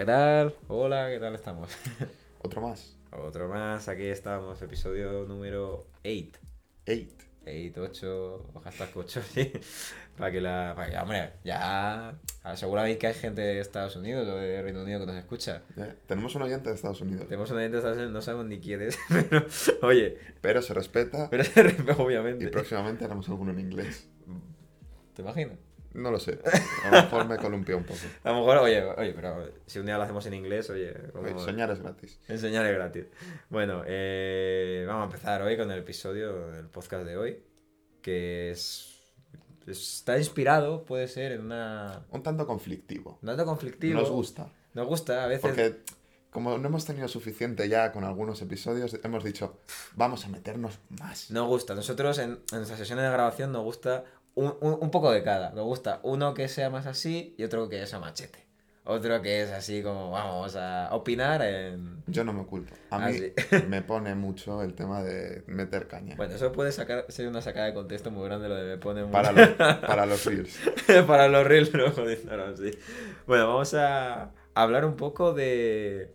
¿qué tal? Hola, ¿qué tal estamos? Otro más. Otro más, aquí estamos, episodio número 8. 8. 8, 8, o hashtag 8, sí. Para que la. Para que, hombre, ya. Seguramente que hay gente de Estados Unidos o de Reino Unido que nos escucha. Eh, tenemos un oyente de Estados Unidos. Tenemos un oyente de Estados Unidos, no sabemos ni quién es, pero. Oye. Pero se respeta. Pero se respeta, obviamente. Y próximamente haremos alguno en inglés. ¿Te imaginas? No lo sé. A lo mejor me columpió un poco. A lo mejor, oye, oye, pero si un día lo hacemos en inglés, oye. oye soñar es gratis. Enseñar es gratis. Bueno, eh, vamos a empezar hoy con el episodio del podcast de hoy, que es. Está inspirado, puede ser, en una. Un tanto conflictivo. Un tanto conflictivo. Nos gusta. Nos gusta, a veces. Porque como no hemos tenido suficiente ya con algunos episodios, hemos dicho, vamos a meternos más. Nos gusta. Nosotros en, en nuestras sesiones de grabación nos gusta un, un, poco de cada. Nos gusta uno que sea más así y otro que sea machete. Otro que es así como, vamos a opinar en... Yo no me oculto. A mí me pone mucho el tema de meter caña. Bueno, eso puede sacar, ser una sacada de contexto muy grande lo de me pone Para los, para los reels. para los reels, no, no, sí. Bueno, vamos a hablar un poco de...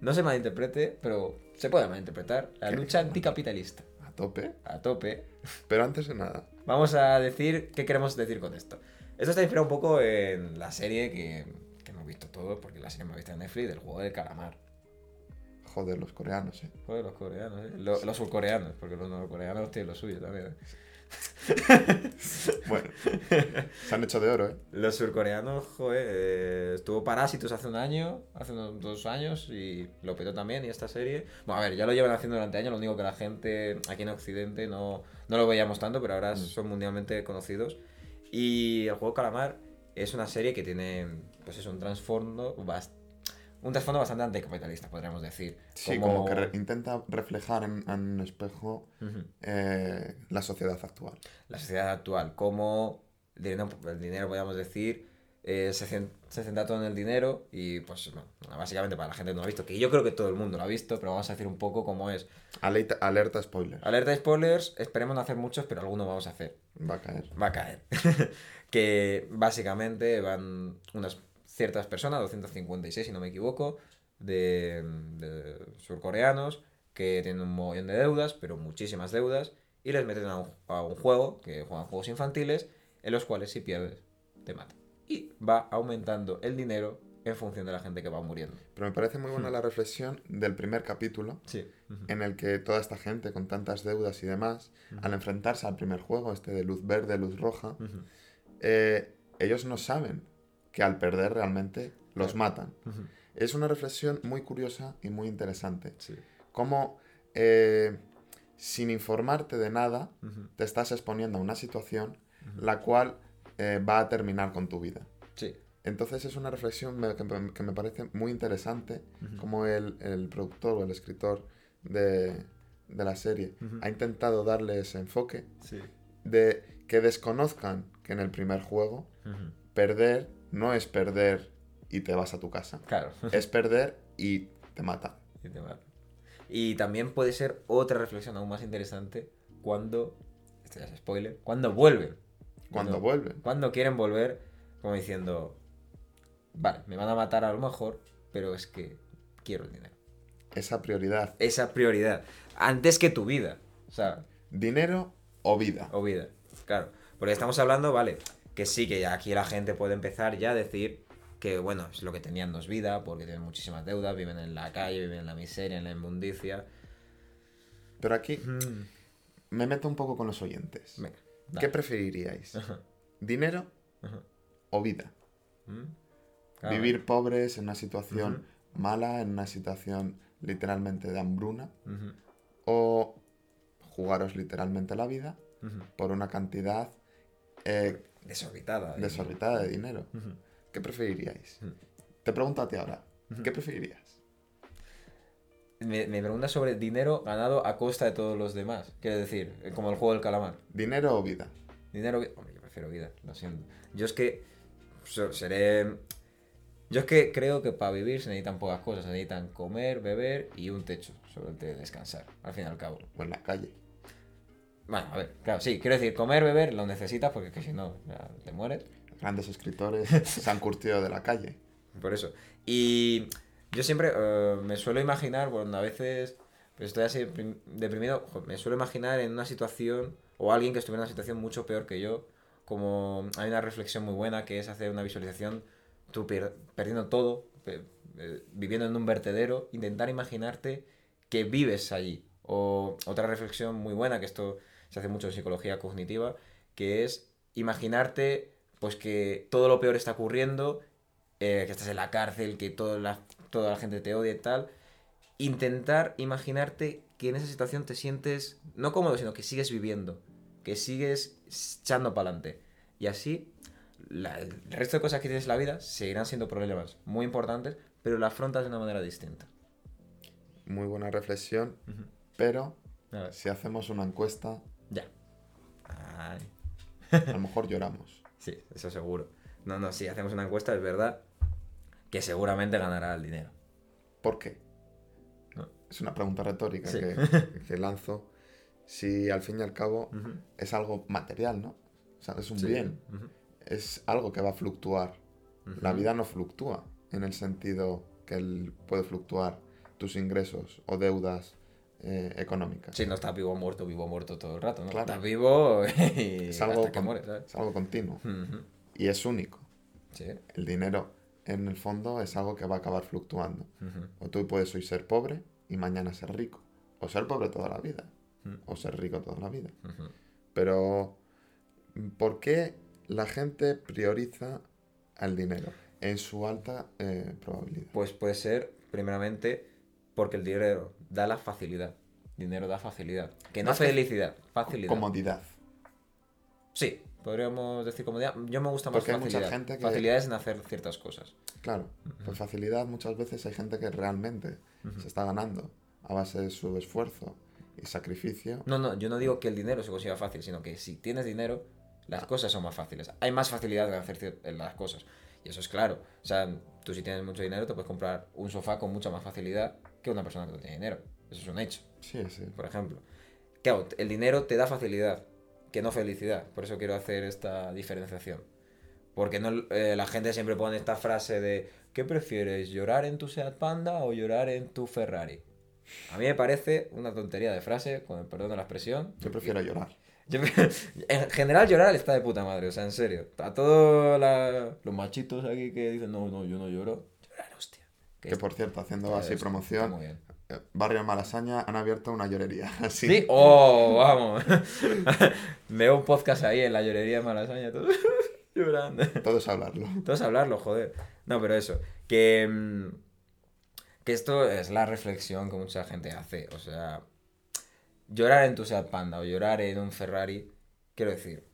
No se malinterprete, pero se puede malinterpretar. La lucha anticapitalista. A tope. A tope. Pero antes de nada, Vamos a decir qué queremos decir con esto. Esto está inspirado un poco en la serie que, que hemos visto todos, porque la serie hemos visto en Netflix, del juego del calamar. Joder, los coreanos, eh. Joder, los coreanos, eh. Los, surcoreanos, porque los norcoreanos tienen lo suyo también. Eh. bueno, se han hecho de oro, ¿eh? Los surcoreanos, joder, eh, estuvo Parásitos hace un año, hace unos dos años, y lo petó también, y esta serie... Bueno, a ver, ya lo llevan haciendo durante años, lo único que la gente aquí en Occidente no, no lo veíamos tanto, pero ahora mm. son mundialmente conocidos. Y el juego Calamar es una serie que tiene, pues es un trasfondo bastante un trasfondo bastante anticapitalista, podríamos decir. Sí, como, que intenta reflejar en, un espejo eh, la sociedad actual. La sociedad actual, como el dinero, podríamos decir, eh, se, centra todo en el dinero y pues básicamente para la gente que no lo ha visto, que yo creo que todo el mundo lo ha visto, pero vamos a decir un poco cómo es. Alerta, alerta spoilers. Alerta spoilers, esperemos no hacer muchos, pero algunos vamos a hacer. Va a caer. Va a caer. que básicamente van unas ciertas personas, 256 si no me equivoco, de, surcoreanos que tienen un montón de deudas, pero muchísimas deudas, y les meten a un, juego, que juegan juegos infantiles, en los cuales si pierdes, te matan. Y va aumentando el dinero en función de la gente que va muriendo. Pero me parece muy buena hmm. la reflexión del primer capítulo, sí. en el que toda esta gente con tantas deudas y demás, al enfrentarse al primer juego, este de luz verde, luz roja, eh, ellos no saben que al perder realmente los matan. Es una reflexión muy curiosa y muy interesante. Sí. Cómo eh, sin informarte de nada te estás exponiendo a una situación la cual eh, va a terminar con tu vida. Sí. Entonces es una reflexión que, me parece muy interesante, como el, el, productor o el escritor de, de la serie ha intentado darle ese enfoque de que desconozcan que en el primer juego perder no es perder y te vas a tu casa. Claro. Es perder y te mata. Y te mata. Y también puede ser otra reflexión aún más interesante cuando, esto ya es spoiler, cuando vuelven. Cuando, vuelven. Cuando quieren volver, como diciendo, vale, me van a matar a lo mejor, pero es que quiero el dinero. Esa prioridad. Esa prioridad. Antes que tu vida. O sea. Dinero o vida. O vida. Claro. Porque estamos hablando, vale, que sí, que aquí la gente puede empezar ya a decir que, bueno, es lo que tenían no es vida, porque tienen muchísimas deudas, viven en la calle, viven en la miseria, en la inmundicia. Pero aquí mm. me meto un poco con los oyentes. ¿Qué preferiríais? ¿Dinero o vida? Mm. Vivir pobres en una situación mala, en una situación literalmente de hambruna, o jugaros literalmente la vida por una cantidad eh, Desorbitada. Desorbitada de dinero. ¿Qué preferiríais? Te pregunto a ti ahora. ¿Qué preferirías? Me, me preguntas sobre dinero ganado a costa de todos los demás. Quiero decir, eh, como el juego del calamar. ¿Dinero o vida? Dinero o Hombre, yo prefiero vida, lo siento. Yo es que seré... Yo es que creo que para vivir se necesitan pocas cosas. Se necesitan comer, beber y un techo sobre el que descansar, al fin y al cabo. O en la calle. Bueno, a ver, claro, sí, quiero decir, comer, beber, lo necesitas porque que si no, te mueres. Grandes escritores se han curtido de la calle. por eso. Y yo siempre eh, me suelo imaginar, bueno, a veces pues estoy así deprimido, me suelo imaginar en una situación o alguien que estuviera en una situación mucho peor que yo, como hay una reflexión muy buena que es hacer una visualización, tú perdiendo todo, eh, viviendo en un vertedero, intentar imaginarte que vives allí. O otra reflexión muy buena, que esto se hace mucho en psicología cognitiva, que es imaginarte pues que todo lo peor está ocurriendo, eh, que estás en la cárcel, que toda la, toda la gente te odia y tal. Intentar imaginarte que en esa situación te sientes no cómodo, sino que sigues viviendo, que sigues echando para adelante. Y así, el resto de cosas que tienes en la vida seguirán siendo problemas muy importantes, pero la afrontas de una manera distinta. Muy buena reflexión, pero si hacemos una encuesta... A lo mejor lloramos. Sí, eso seguro. No, no, si hacemos una encuesta es verdad que seguramente ganará el dinero. ¿Por qué? Es una pregunta retórica que, lanzo. Si al fin y al cabo es algo material, ¿no? O sea, es un bien. Es algo que va a fluctuar. La vida no fluctúa en el sentido que él puede fluctuar tus ingresos o deudas eh, económicas. Sí, no estás vivo o muerto, vivo o muerto todo el rato, ¿no? Estás vivo y es algo hasta que mueres, Es algo continuo. Y es único. Sí. El dinero, en el fondo, es algo que va a acabar fluctuando. O tú puedes hoy ser pobre y mañana ser rico. O ser pobre toda la vida. O ser rico toda la vida. Pero, ¿por qué la gente prioriza al dinero? en su alta eh, probabilidad? Pues puede ser, primeramente, porque el dinero da la facilidad. Dinero da facilidad. Que no felicidad, facilidad. Comodidad. Sí, podríamos decir comodidad. Yo me gusta más facilidad. mucha gente que... Facilidades en hacer ciertas cosas. Claro, por facilidad muchas veces hay gente que realmente se está ganando a base de su esfuerzo y sacrificio. No, no, yo no digo que el dinero se consiga fácil, sino que si tienes dinero, las cosas son más fáciles. Hay más facilidad en hacer las cosas. Y eso es claro. O sea, tú si tienes mucho dinero te puedes comprar un sofá con mucha más facilidad que una persona que no tiene dinero. Eso es un hecho. Sí, sí. Por ejemplo. Claro, el dinero te da facilidad, que no felicidad. Por eso quiero hacer esta diferenciación. Porque no, eh, la gente siempre pone esta frase de ¿qué prefieres? ¿Llorar en tu Seat Panda o llorar en tu Ferrari? A mí me parece una tontería de frase, con el perdón de la expresión. Yo prefiero llorar. en general llorar está de puta madre, o sea, en serio. A todos los machitos aquí que dicen, no, no, yo no lloro. Que, por cierto, haciendo así promoción, eh, Barrio Malasaña han abierto una llorería. Así. Sí, oh, vamos. Veo un podcast ahí en la llorería de Malasaña, todos llorando. Todos hablarlo. Todos hablarlo, joder. No, pero eso, que, mm, que esto es la reflexión que mucha gente hace. O sea, llorar en tu Seat Panda o llorar en un Ferrari, quiero decir,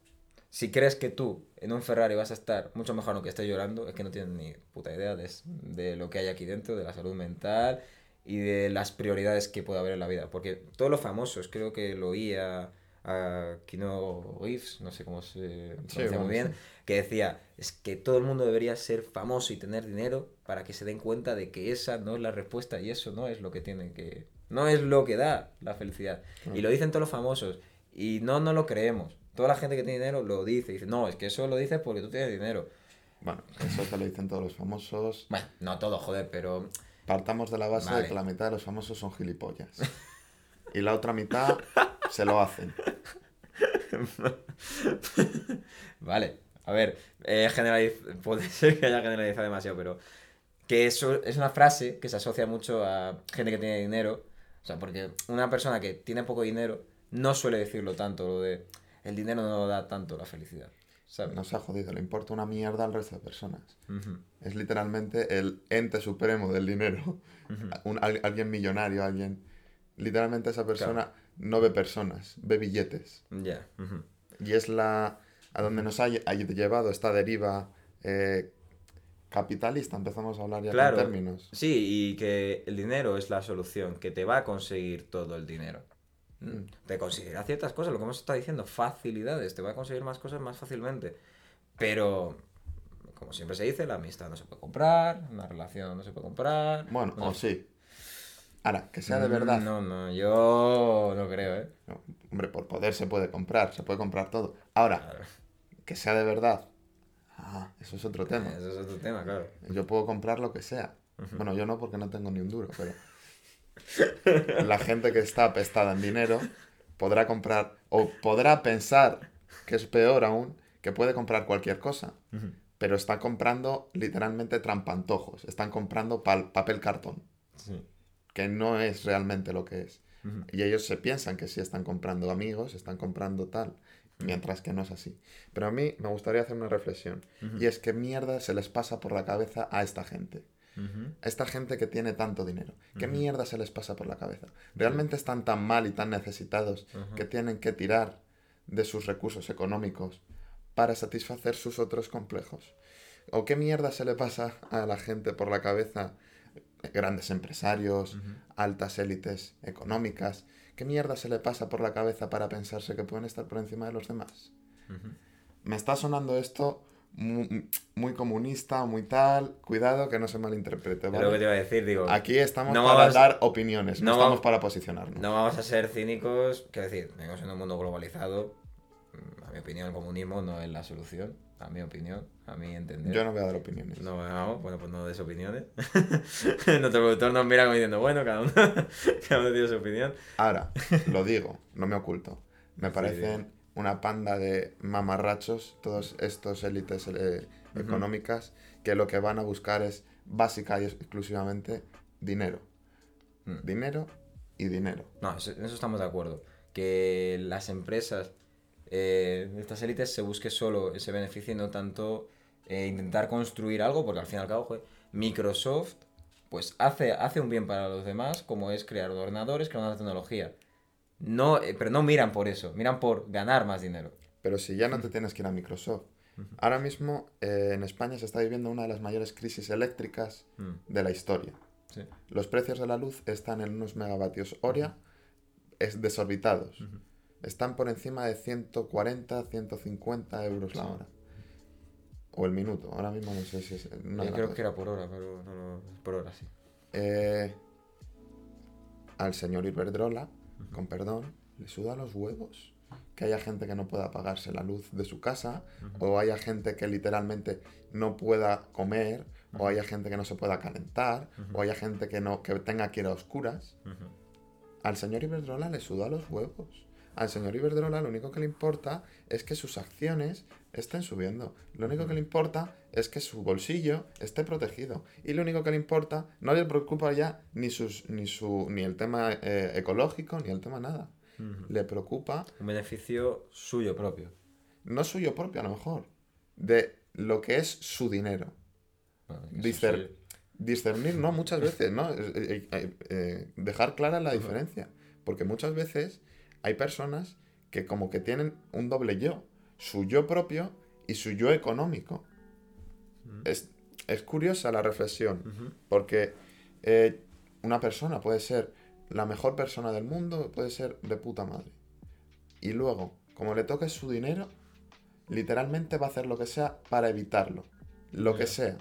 si crees que tú en un Ferrari vas a estar mucho mejor no que estés llorando, es que no tienes ni puta idea de, lo que hay aquí dentro, de la salud mental y de las prioridades que puede haber en la vida. Porque todos los famosos, creo que lo oía a Kino Reeves, no sé cómo se pronuncia muy bien, que decía, es que todo el mundo debería ser famoso y tener dinero para que se den cuenta de que esa no es la respuesta y eso no es lo que tienen que no es lo que da la felicidad. Y lo dicen todos los famosos. Y no no lo creemos. Toda la gente que tiene dinero lo dice. dice, no, es que eso lo dices porque tú tienes dinero. Bueno, eso te lo dicen todos los famosos. Bueno, no todo, joder, pero... Partamos de la base de que la mitad de los famosos son gilipollas. y la otra mitad se lo hacen. vale, a ver, eh, puede ser que haya generalizado demasiado, pero que eso es una frase que se asocia mucho a gente que tiene dinero o sea, porque una persona que tiene poco dinero no suele decirlo tanto, lo de el dinero no da tanto la felicidad. No se ha jodido, le importa una mierda al resto de personas. Es literalmente el ente supremo del dinero. alguien millonario, alguien... Literalmente esa persona no ve personas, ve billetes. Ya. Y es la... a donde nos ha, llevado esta deriva eh, capitalista, empezamos a hablar ya claro, términos. Sí, y que el dinero es la solución, que te va a conseguir todo el dinero. Mm. Te conseguirá ciertas cosas, lo que hemos estado diciendo, facilidades, te va a conseguir más cosas más fácilmente. Pero, como siempre se dice, la amistad no se puede comprar, una relación no se puede comprar. Bueno, o sí. Ahora, que sea de verdad. No, no, yo no creo, ¿eh? hombre, por poder se puede comprar, se puede comprar todo. Ahora, que sea de verdad, Ah, eso es otro tema. Eso es otro tema, claro. Yo puedo comprar lo que sea. Bueno, yo no porque no tengo ni un duro, pero la gente que está apestada en dinero podrá comprar o podrá pensar que es peor aún, que puede comprar cualquier cosa, pero está comprando literalmente trampantojos, están comprando papel cartón, que no es realmente lo que es. Y ellos se piensan que sí están comprando amigos, están comprando tal, mientras que no es así. Pero a mí me gustaría hacer una reflexión, y es que mierda se les pasa por la cabeza a esta gente. A esta gente que tiene tanto dinero. ¿Qué mierda se les pasa por la cabeza? ¿Realmente están tan mal y tan necesitados que tienen que tirar de sus recursos económicos para satisfacer sus otros complejos? ¿O qué mierda se le pasa a la gente por la cabeza? Grandes empresarios, altas élites económicas. ¿Qué mierda se le pasa por la cabeza para pensarse que pueden estar por encima de los demás? Me está sonando esto muy, comunista, muy tal. Cuidado que no se malinterprete. ¿vale? Lo que te iba a decir, digo. Aquí estamos para dar opiniones, no, estamos para posicionarnos. No vamos a ser cínicos. Quiero decir, vivimos en un mundo globalizado. A mi opinión, el comunismo no es la solución. A mi opinión, a mi entender. Yo no voy a dar opiniones. No, no bueno, pues no des opiniones. Nuestro productor nos mira como diciendo, bueno, cada uno, cada uno tiene su opinión. Ahora, lo digo, no me oculto. Me parecen una panda de mamarrachos, todos estos élites eh, económicas, que lo que van a buscar es básica y exclusivamente dinero. Mm. Dinero y dinero. No, en eso estamos de acuerdo. Que las empresas, eh, estas élites, se busque solo ese beneficio y no tanto eh, intentar construir algo, porque al fin y al cabo, Microsoft pues hace, hace un bien para los demás, como es crear ordenadores, crear una tecnología. No, eh, pero no miran por eso, miran por ganar más dinero. Pero si ya no te tienes que ir a Microsoft. Ahora mismo eh, en España se está viviendo una de las mayores crisis eléctricas mm. de la historia. Los precios de la luz están en unos megavatios hora es desorbitados. Están por encima de 140, 150 euros la hora. O el minuto. Ahora mismo no sé si es... Yo creo que era por hora, pero no, por hora sí. Eh, al señor Iberdrola con perdón, le suda los huevos. Que haya gente que no pueda pagarse la luz de su casa, o haya gente que literalmente no pueda comer, o haya gente que no se pueda calentar, o haya gente que, no, que tenga que ir a oscuras. Al señor Iberdrola le suda los huevos. Al señor Iberdrola lo único que le importa es que sus acciones estén subiendo. Lo único que le importa es que su bolsillo esté protegido. Y lo único que le importa, no le preocupa ya ni, sus, ni, su, ni el tema eh, ecológico, ni el tema nada. Le preocupa... Un beneficio suyo propio. No suyo propio, a lo mejor. De lo que es su dinero. Discernir, no, muchas veces, ¿no? Eh, eh, dejar clara la diferencia. Porque muchas veces hay personas que como que tienen un doble yo. Su yo propio y su yo económico es, curiosa la reflexión, porque eh, una persona puede ser la mejor persona del mundo, puede ser de puta madre. Y luego, como le toque su dinero, literalmente va a hacer lo que sea para evitarlo. Lo que sea.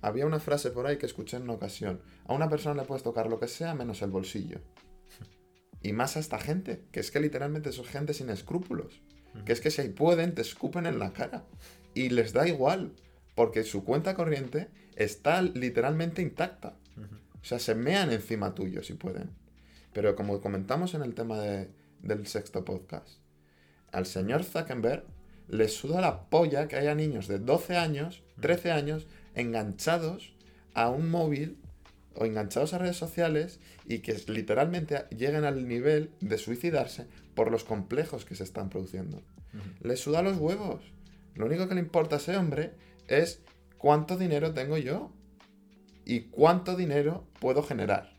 Había una frase por ahí que escuché en una ocasión. A una persona le puedes tocar lo que sea menos el bolsillo. Y más a esta gente, que es que literalmente son gente sin escrúpulos. Que es que si pueden, te escupen en la cara. Y les da igual porque su cuenta corriente está literalmente intacta. O sea, se mean encima tuyo si pueden. Pero como comentamos en el tema del sexto podcast, al señor Zuckerberg le suda la polla que haya niños de 12 años, 13 años, enganchados a un móvil o enganchados a redes sociales y que literalmente lleguen al nivel de suicidarse por los complejos que se están produciendo. Le suda los huevos. Lo único que le importa a ese hombre es cuánto dinero tengo yo y cuánto dinero puedo generar.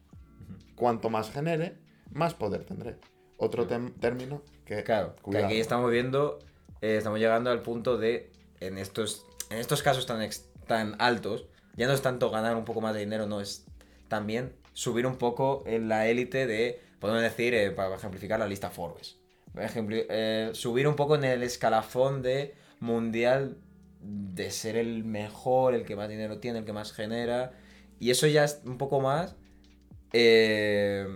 Cuanto más genere, más poder tendré. Otro término que... Claro, que aquí estamos viendo, eh, estamos llegando al punto de, en estos, en estos casos tan, tan altos, ya no es tanto ganar un poco más de dinero, no, es también subir un poco en la élite de, podemos decir, eh, para ejemplificar la lista Forbes. Por ejemplo, eh, subir un poco en el escalafón de mundial de ser el mejor, el que más dinero tiene, el que más genera. Y eso ya es un poco más eh,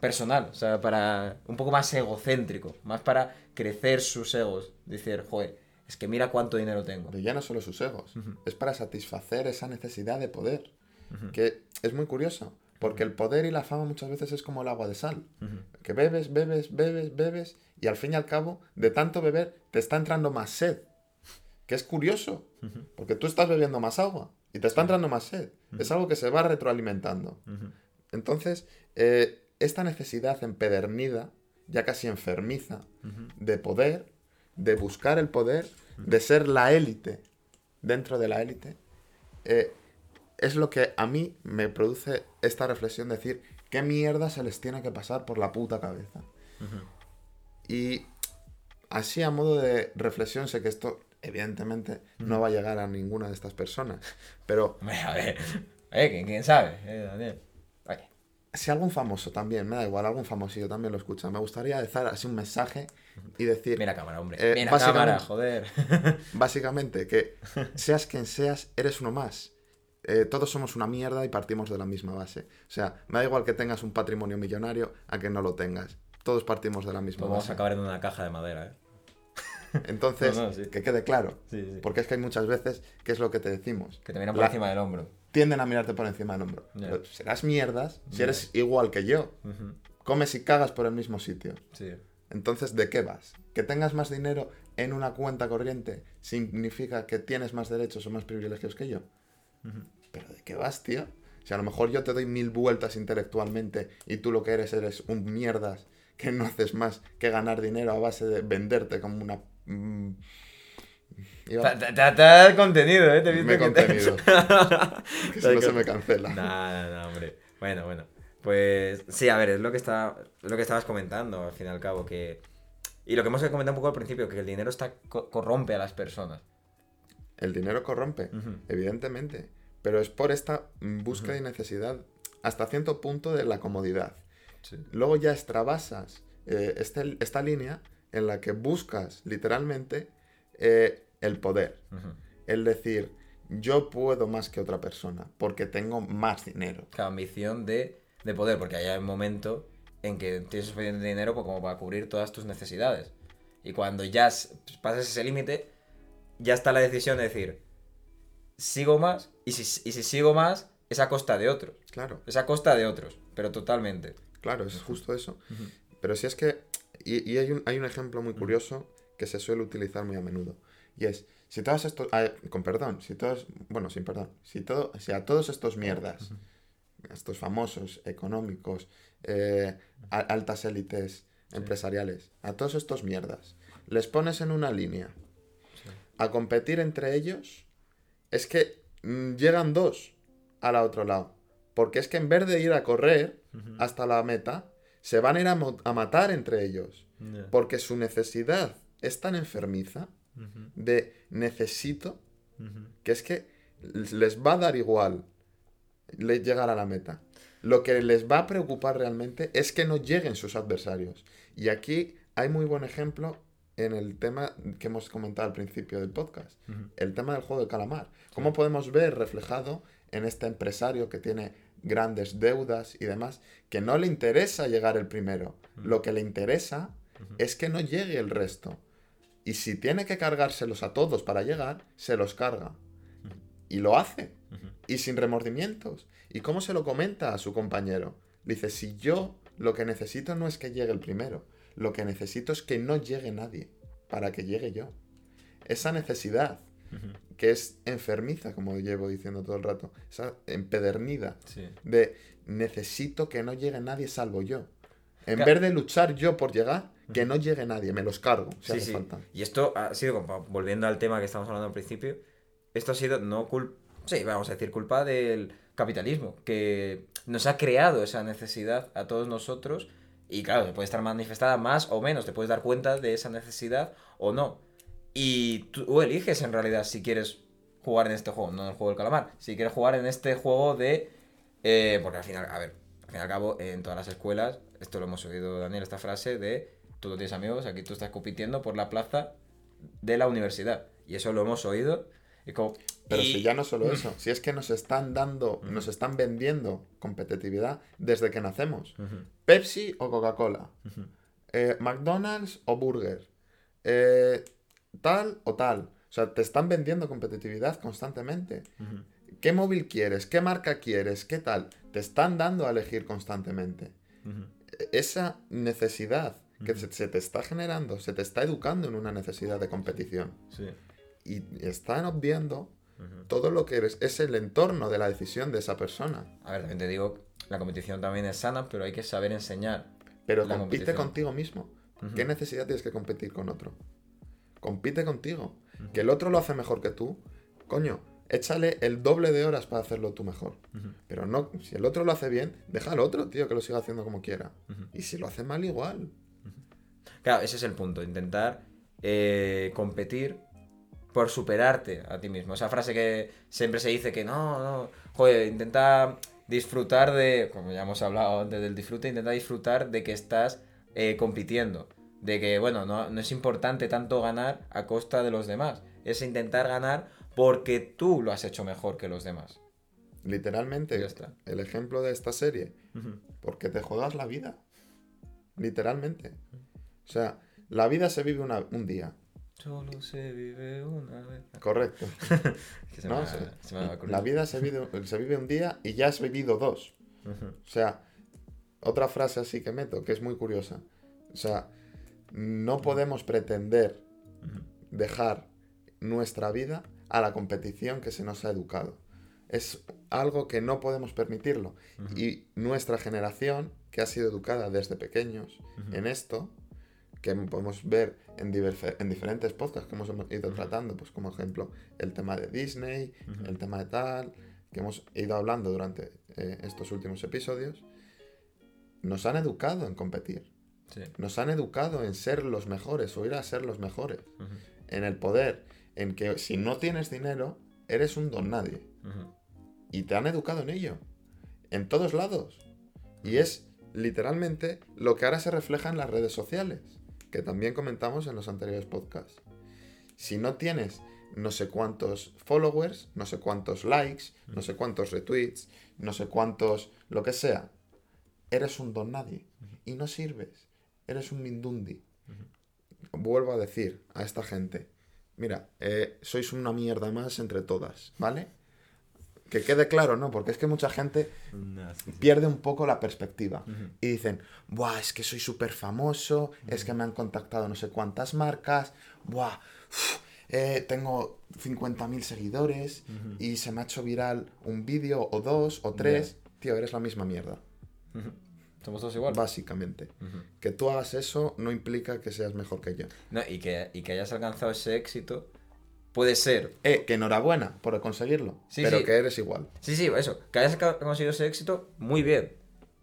personal, o sea, para un poco más egocéntrico, más para crecer sus egos. Decir, joder, es que mira cuánto dinero tengo. Pero ya no solo sus egos, es para satisfacer esa necesidad de poder, que es muy curioso, porque el poder y la fama muchas veces es como el agua de sal, que bebes, bebes, bebes, bebes, y al fin y al cabo, de tanto beber, te está entrando más sed, que es curioso, porque tú estás bebiendo más agua y te está entrando más sed, es algo que se va retroalimentando. Entonces, eh, esta necesidad empedernida, ya casi enfermiza, de poder, de buscar el poder, de ser la élite dentro de la élite, eh, es lo que a mí me produce esta reflexión de decir, ¿qué mierda se les tiene que pasar por la puta cabeza? Y así a modo de reflexión, sé que esto evidentemente no va a llegar a ninguna de estas personas, pero... A ver, eh, ¿quién, sabe? Eh, si algún famoso también, me da igual, algún famosillo también lo escucha, me gustaría dejar así un mensaje y decir... Mira cámara, hombre. Eh, Mira cámara, joder. básicamente, que seas quien seas, eres uno más. Eh, todos somos una mierda y partimos de la misma base. O sea, me da igual que tengas un patrimonio millonario a que no lo tengas. Todos partimos de la misma pues base. Vamos a acabar en una caja de madera, ¿eh? Entonces, que quede claro. Porque es que hay muchas veces que es lo que te decimos. Que te miran por encima del hombro tienden a mirarte por encima del hombro. serás mierdas si eres igual que yo. Comes y cagas por el mismo sitio. Entonces, ¿de qué vas? Que tengas más dinero en una cuenta corriente significa que tienes más derechos o más privilegios que yo. Pero ¿de qué vas, tío? Si a lo mejor yo te doy mil vueltas intelectualmente y tú lo que eres eres un mierdas que no haces más que ganar dinero a base de venderte como una... Mm, te da contenido, ¿eh? Te me contenido. que si no se me cancela. No, no, hombre. Bueno, bueno. Pues sí, a ver, es lo que, está, lo que estabas comentando, al fin y al cabo, que... Y lo que hemos comentado un poco al principio, que el dinero está corrompe a las personas. El dinero corrompe, evidentemente. Pero es por esta búsqueda y necesidad, hasta cierto punto, de la comodidad. Luego ya extravasas eh, este, esta línea en la que buscas, literalmente, eh, el poder. El decir, yo puedo más que otra persona porque tengo más dinero. La ambición de, poder, porque hay un momento en que tienes suficiente dinero pues, como para cubrir todas tus necesidades. Y cuando ya pasas ese límite, ya está la decisión de decir, sigo más, y si, si sigo más, es a costa de otros. Claro. Es a costa de otros, pero totalmente. Claro, es justo eso. Pero si es que, y, hay, un, hay un ejemplo muy curioso que se suele utilizar muy a menudo. Y es, si todos estos, ah, con perdón, si todos, bueno, sin perdón, si, todo, si a todos estos mierdas, estos famosos, económicos, eh, altas élites empresariales, a todos estos mierdas, les pones en una línea a competir entre ellos, es que mm, llegan dos al otro lado. Porque es que en vez de ir a correr hasta la meta, se van a ir a, matar entre ellos. Porque su necesidad es tan enfermiza de necesito, que es que les va a dar igual llegar a la meta. Lo que les va a preocupar realmente es que no lleguen sus adversarios. Y aquí hay muy buen ejemplo en el tema que hemos comentado al principio del podcast, el tema del juego de calamar. ¿Cómo podemos ver reflejado en este empresario que tiene grandes deudas y demás, que no le interesa llegar el primero, lo que le interesa es que no llegue el resto. Y si tiene que cargárselos a todos para llegar, se los carga. Y lo hace. Y sin remordimientos. ¿Y cómo se lo comenta a su compañero? Dice, si yo lo que necesito no es que llegue el primero, lo que necesito es que no llegue nadie para que llegue yo. Esa necesidad, que es enfermiza, como llevo diciendo todo el rato, esa empedernida de necesito que no llegue nadie salvo yo. En vez de luchar yo por llegar, que no llegue nadie, me los cargo si hace falta. Y esto ha sido, volviendo al tema que estamos hablando al principio, esto ha sido no culpa, sí, vamos a decir, culpa del capitalismo, que nos ha creado esa necesidad a todos nosotros y claro, puede estar manifestada más o menos, te puedes dar cuenta de esa necesidad o no. Y tú eliges en realidad si quieres jugar en este juego, no en el juego del calamar, si quieres jugar en este juego de... Eh, porque al final, a ver, al fin y al cabo, en todas las escuelas, esto lo hemos oído Daniel, esta frase de tú no tienes amigos, aquí tú estás compitiendo por la plaza de la universidad. Y eso lo hemos oído. Y como, Pero si ya no solo eso, si es que nos están dando, nos están vendiendo competitividad desde que nacemos. Pepsi o Coca-Cola. Eh, McDonald's o Burger. Eh, tal o tal. O sea, te están vendiendo competitividad constantemente. ¿Qué móvil quieres? ¿Qué marca quieres? ¿Qué tal? Te están dando a elegir constantemente. E-, esa necesidad que se, te está generando, se te está educando en una necesidad de competición. Y están obviando todo lo que eres. Es el entorno de la decisión de esa persona. A ver, también te digo, la competición también es sana, pero hay que saber enseñar. Pero compite contigo mismo. ¿Qué necesidad tienes que competir con otro? Compite contigo. Que el otro lo hace mejor que tú. Coño, échale el doble de horas para hacerlo tú mejor. Pero no, si el otro lo hace bien, deja al otro, tío, que lo siga haciendo como quiera. Y si lo hace mal, igual. Claro, ese es el punto, intentar eh, competir por superarte a ti mismo. Esa frase que siempre se dice que no, no, joder, intenta disfrutar de, como ya hemos hablado antes del disfrute, intenta disfrutar de que estás eh, compitiendo. De que, bueno, no, no es importante tanto ganar a costa de los demás. Es intentar ganar porque tú lo has hecho mejor que los demás. Literalmente, el ejemplo de esta serie, porque te jodas la vida. Literalmente. O sea, la vida se vive un día. Solo se vive una vez. Correcto. la vida se vive, se vive un día y ya has vivido dos. O sea, otra frase así que meto, que es muy curiosa. O sea, no podemos pretender dejar nuestra vida a la competición que se nos ha educado. Es algo que no podemos permitirlo. Y nuestra generación, que ha sido educada desde pequeños en esto, que podemos ver en, en diferentes podcasts que hemos ido tratando, pues como ejemplo el tema de Disney, el tema de tal, que hemos ido hablando durante eh, estos últimos episodios, nos han educado en competir. Nos han educado en ser los mejores o ir a ser los mejores. En el poder en que si no tienes dinero, eres un don nadie. Y te han educado en ello. En todos lados. Y es literalmente lo que ahora se refleja en las redes sociales, que también comentamos en los anteriores podcasts. Si no tienes no sé cuántos followers, no sé cuántos likes, no sé cuántos retweets, no sé cuántos, lo que sea, eres un don nadie. Y no sirves. Eres un mindundi. Vuelvo a decir a esta gente, mira, eh, sois una mierda más entre todas, ¿vale? Que quede claro, ¿no? Porque es que mucha gente pierde un poco la perspectiva. Y dicen, buah, es que soy súper famoso, es que me han contactado no sé cuántas marcas, buah, eh, tengo 50.000 seguidores y se me ha hecho viral un vídeo o dos o tres. Tío, eres la misma mierda. Somos todos igual. Básicamente. Que tú hagas eso no implica que seas mejor que yo. No, y que, y que hayas alcanzado ese éxito puede ser. Eh, que enhorabuena por conseguirlo. pero que eres igual. Sí, sí, eso. Que hayas conseguido ese éxito, muy bien.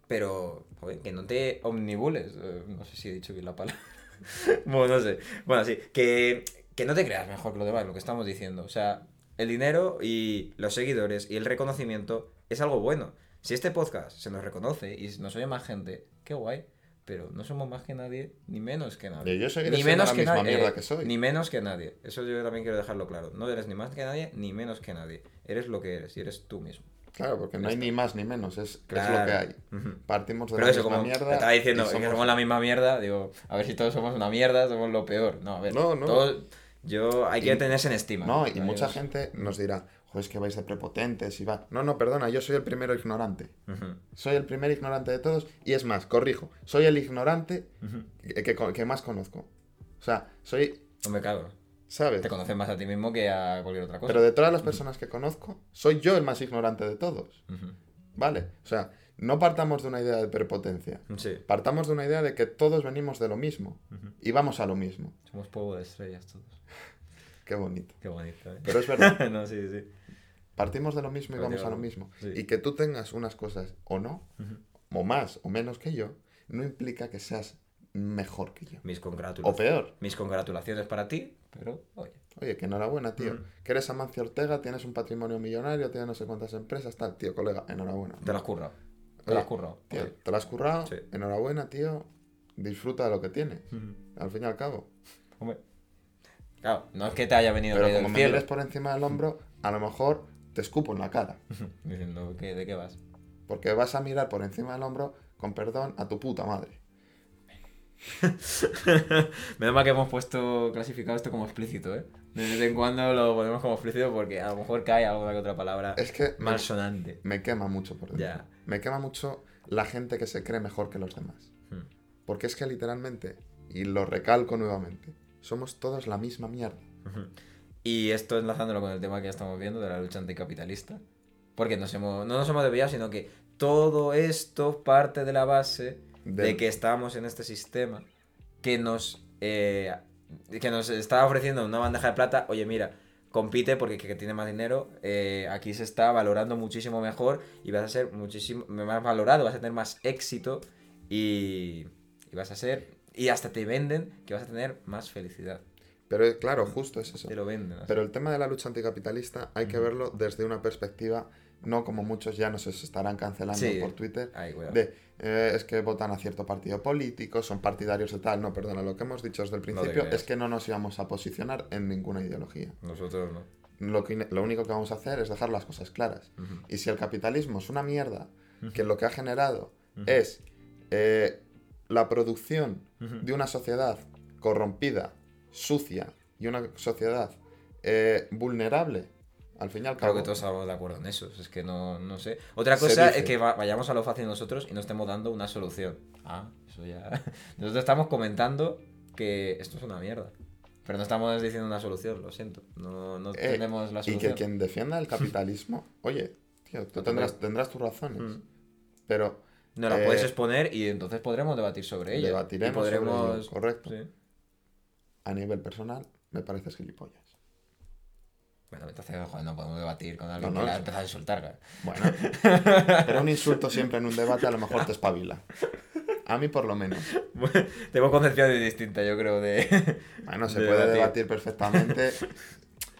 Pero, joder, que no te omnibules. Eh, no sé si he dicho bien la palabra. bueno, no sé. Bueno, sí. Que, que no te creas mejor que lo demás, lo que estamos diciendo. O sea, el dinero y los seguidores y el reconocimiento es algo bueno. Si este podcast se nos reconoce y nos oye más gente, qué guay. Pero no somos más que nadie, ni menos que nadie. Yo ni menos la que misma mierda que soy. Ni menos que nadie. Eso yo también quiero dejarlo claro. No eres ni más que nadie, ni menos que nadie. Eres lo que eres y eres tú mismo. Claro, porque no hay ni más ni menos, es, lo que hay. Partimos de la misma mierda. Te estaba diciendo que somos la misma mierda, digo, a ver si todos somos una mierda, somos lo peor. No, a ver, no, no. Todos, yo hay que tenerse en estima. No, y mucha gente nos dirá, es que vais de prepotentes y va. No, no, perdona, yo soy el primero ignorante. Soy el primer ignorante de todos y es más, corrijo, soy el ignorante que, más conozco. O sea, soy... me cago. ¿Sabes? Te conoces más a ti mismo que a cualquier otra cosa. Pero de todas las personas que conozco, soy yo el más ignorante de todos. ¿Vale? O sea, no partamos de una idea de prepotencia. Partamos de una idea de que todos venimos de lo mismo y vamos a lo mismo. Somos polvo de estrellas todos. Qué bonito. Qué bonito, ¿eh? Pero es verdad. no, sí, sí. Partimos de lo mismo y vamos a lo mismo. Y que tú tengas unas cosas o no, o más o menos que yo, no implica que seas mejor que yo. Mis congratulaciones. O peor. Mis congratulaciones para ti, pero oye. Oye, que enhorabuena, tío. Que eres Amancio Ortega, tienes un patrimonio millonario, tienes no sé cuántas empresas, tal. Tío, colega, enhorabuena. Te lo has currado. Te lo has currado. Tío, te lo has currado. Enhorabuena, tío. Disfruta de lo que tienes. Al fin y al cabo. Hombre. Claro, no es que te haya venido Pero como me mires por encima del hombro, a lo mejor te escupo en la cara. Diciendo, ¿de qué vas? Porque vas a mirar por encima del hombro, con perdón, a tu puta madre. Menos mal que hemos puesto clasificado esto como explícito, ¿eh? De vez en cuando lo ponemos como explícito porque a lo mejor cae alguna que otra palabra es que malsonante. Me, quema mucho por dentro. Me quema mucho la gente que se cree mejor que los demás. Hmm. Porque es que literalmente, y lo recalco nuevamente, somos todos la misma mierda. Y esto enlazándolo con el tema que ya estamos viendo de la lucha anticapitalista. Porque nos hemos, no nos hemos desviado, sino que todo esto parte de la base de, que estamos en este sistema que nos, eh, que nos está ofreciendo una bandeja de plata. Oye, mira, compite porque que tiene más dinero, eh, aquí se está valorando muchísimo mejor y vas a ser muchísimo más valorado, vas a tener más éxito y, y vas a ser, y hasta te venden que vas a tener más felicidad. Pero claro, justo es eso. Te lo venden. Pero el tema de la lucha anticapitalista hay que verlo desde una perspectiva no como muchos ya nos estarán cancelando por Twitter, de eh, es que votan a cierto partido político, son partidarios de tal. No, perdona, lo que hemos dicho desde el principio es que no nos íbamos a posicionar en ninguna ideología. Nosotros no. Lo, que, lo único que vamos a hacer es dejar las cosas claras. Y si el capitalismo es una mierda, que lo que ha generado es eh, la producción de una sociedad corrompida, sucia y una sociedad eh, vulnerable al fin y al cabo. Creo que todos estamos de acuerdo en eso. Es que no, no sé. Otra cosa es que vayamos a lo fácil nosotros y no estemos dando una solución. Ah, eso ya. Nosotros estamos comentando que esto es una mierda. Pero no estamos diciendo una solución, lo siento. No, no eh, tenemos la solución. Y que quien defienda el capitalismo, oye, tío, tú tendrás, tendrás tus razones. Mm. Pero. No las puedes eh, exponer y entonces podremos debatir sobre ello. Debatiremos podremos... correcto. A nivel personal, me pareces gilipollas. Bueno, entonces no podemos debatir con alguien que ha empezado a insultar. Bueno, pero un insulto siempre en un debate a lo mejor te espabila. A mí por lo menos. tengo concepción distinta, yo creo, de... Bueno, se puede debatir. perfectamente.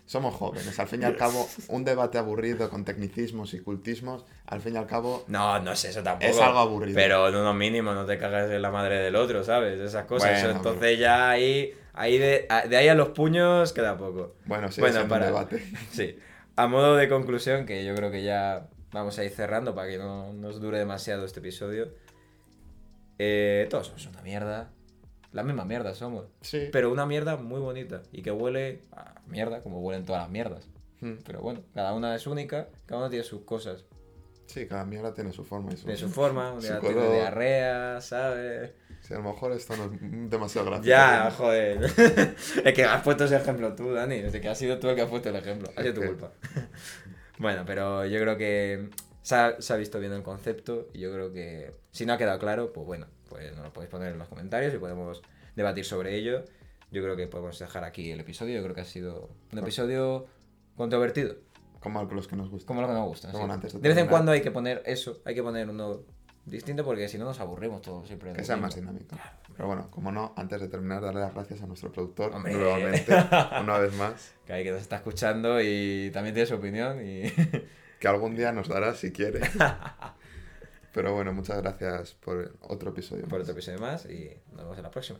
Somos jóvenes, al fin y al cabo, un debate aburrido con tecnicismos y cultismos, al fin y al cabo... No, no es eso tampoco. Es algo aburrido. Pero en uno mínimo, no te cagas en la madre del otro, ¿sabes? Esas cosas. entonces ya ahí Ahí de, ahí a los puños queda poco. Bueno, sí, bueno, para, debate. Sí. A modo de conclusión, que yo creo que ya vamos a ir cerrando para que no nos dure demasiado este episodio. Eh, todos somos una mierda. La misma mierda somos. Sí. Pero una mierda muy bonita. Y que huele a mierda, como huelen todas las mierdas. Hmm. Pero bueno, cada una es única, cada una tiene sus cosas. Sí, cada mierda tiene su forma y su Tiene su forma, un día tiene diarrea, ¿sabes? Sí, a lo mejor esto no es demasiado gracioso. Ya, joder. es que has puesto ese ejemplo tú, Dani. Desde que has sido tú el que has puesto el ejemplo. Ha sido tu culpa. bueno, pero yo creo que se ha, se ha, visto bien el concepto y yo creo que si no ha quedado claro, pues bueno, pues nos lo podéis poner en los comentarios y podemos debatir sobre ello. Yo creo que podemos dejar aquí el episodio. Yo creo que ha sido un episodio controvertido. Como los que nos gustan. Como los que nos gustan. Sí. de vez en cuando hay que poner eso, hay que poner uno distinto porque si no nos aburrimos todos siempre. Que sea más dinámico. Pero bueno, como no, antes de terminar, darle las gracias a nuestro productor nuevamente, una vez más. Que hay que nos está escuchando y también tiene su opinión y... que algún día nos dará si quiere. Pero bueno, muchas gracias por otro episodio. Por otro episodio más y nos vemos en la próxima.